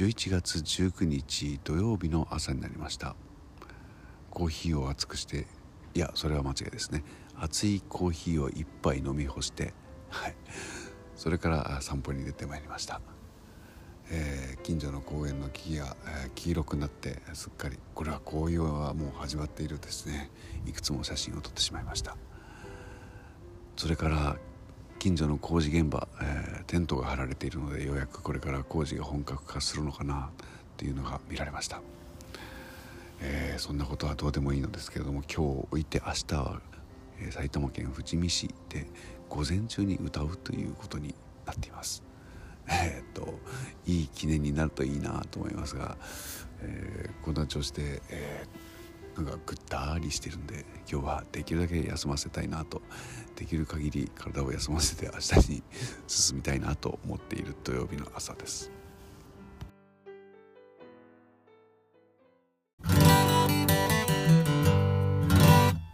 11月19日土曜日の朝になりました。コーヒーを熱くしていやそれは間違いですね。熱いコーヒーを一杯飲み干してはい。それから散歩に出てまいりました、えー、近所の公園の木々が、えー、黄色くなってすっかりこれは紅葉はもう始まっているですね。いくつも写真を撮ってしまいました。それから近所の工事現場、え、テントが張られているのでようやくこれから工事が本格化するのかなっていうのが見られました、えー、そんなことはどうでもいいのですけれども今日置いて明日は、え、埼玉県富士見市で午前中に歌うということになっています。えー、っといい記念になるといいなと思いますが、えーこんな調子で、えーなんかぐったりしてるんで今日はできるだけ休ませたいなとできる限り体を休ませて明日に進みたいなと思っている土曜日の朝です。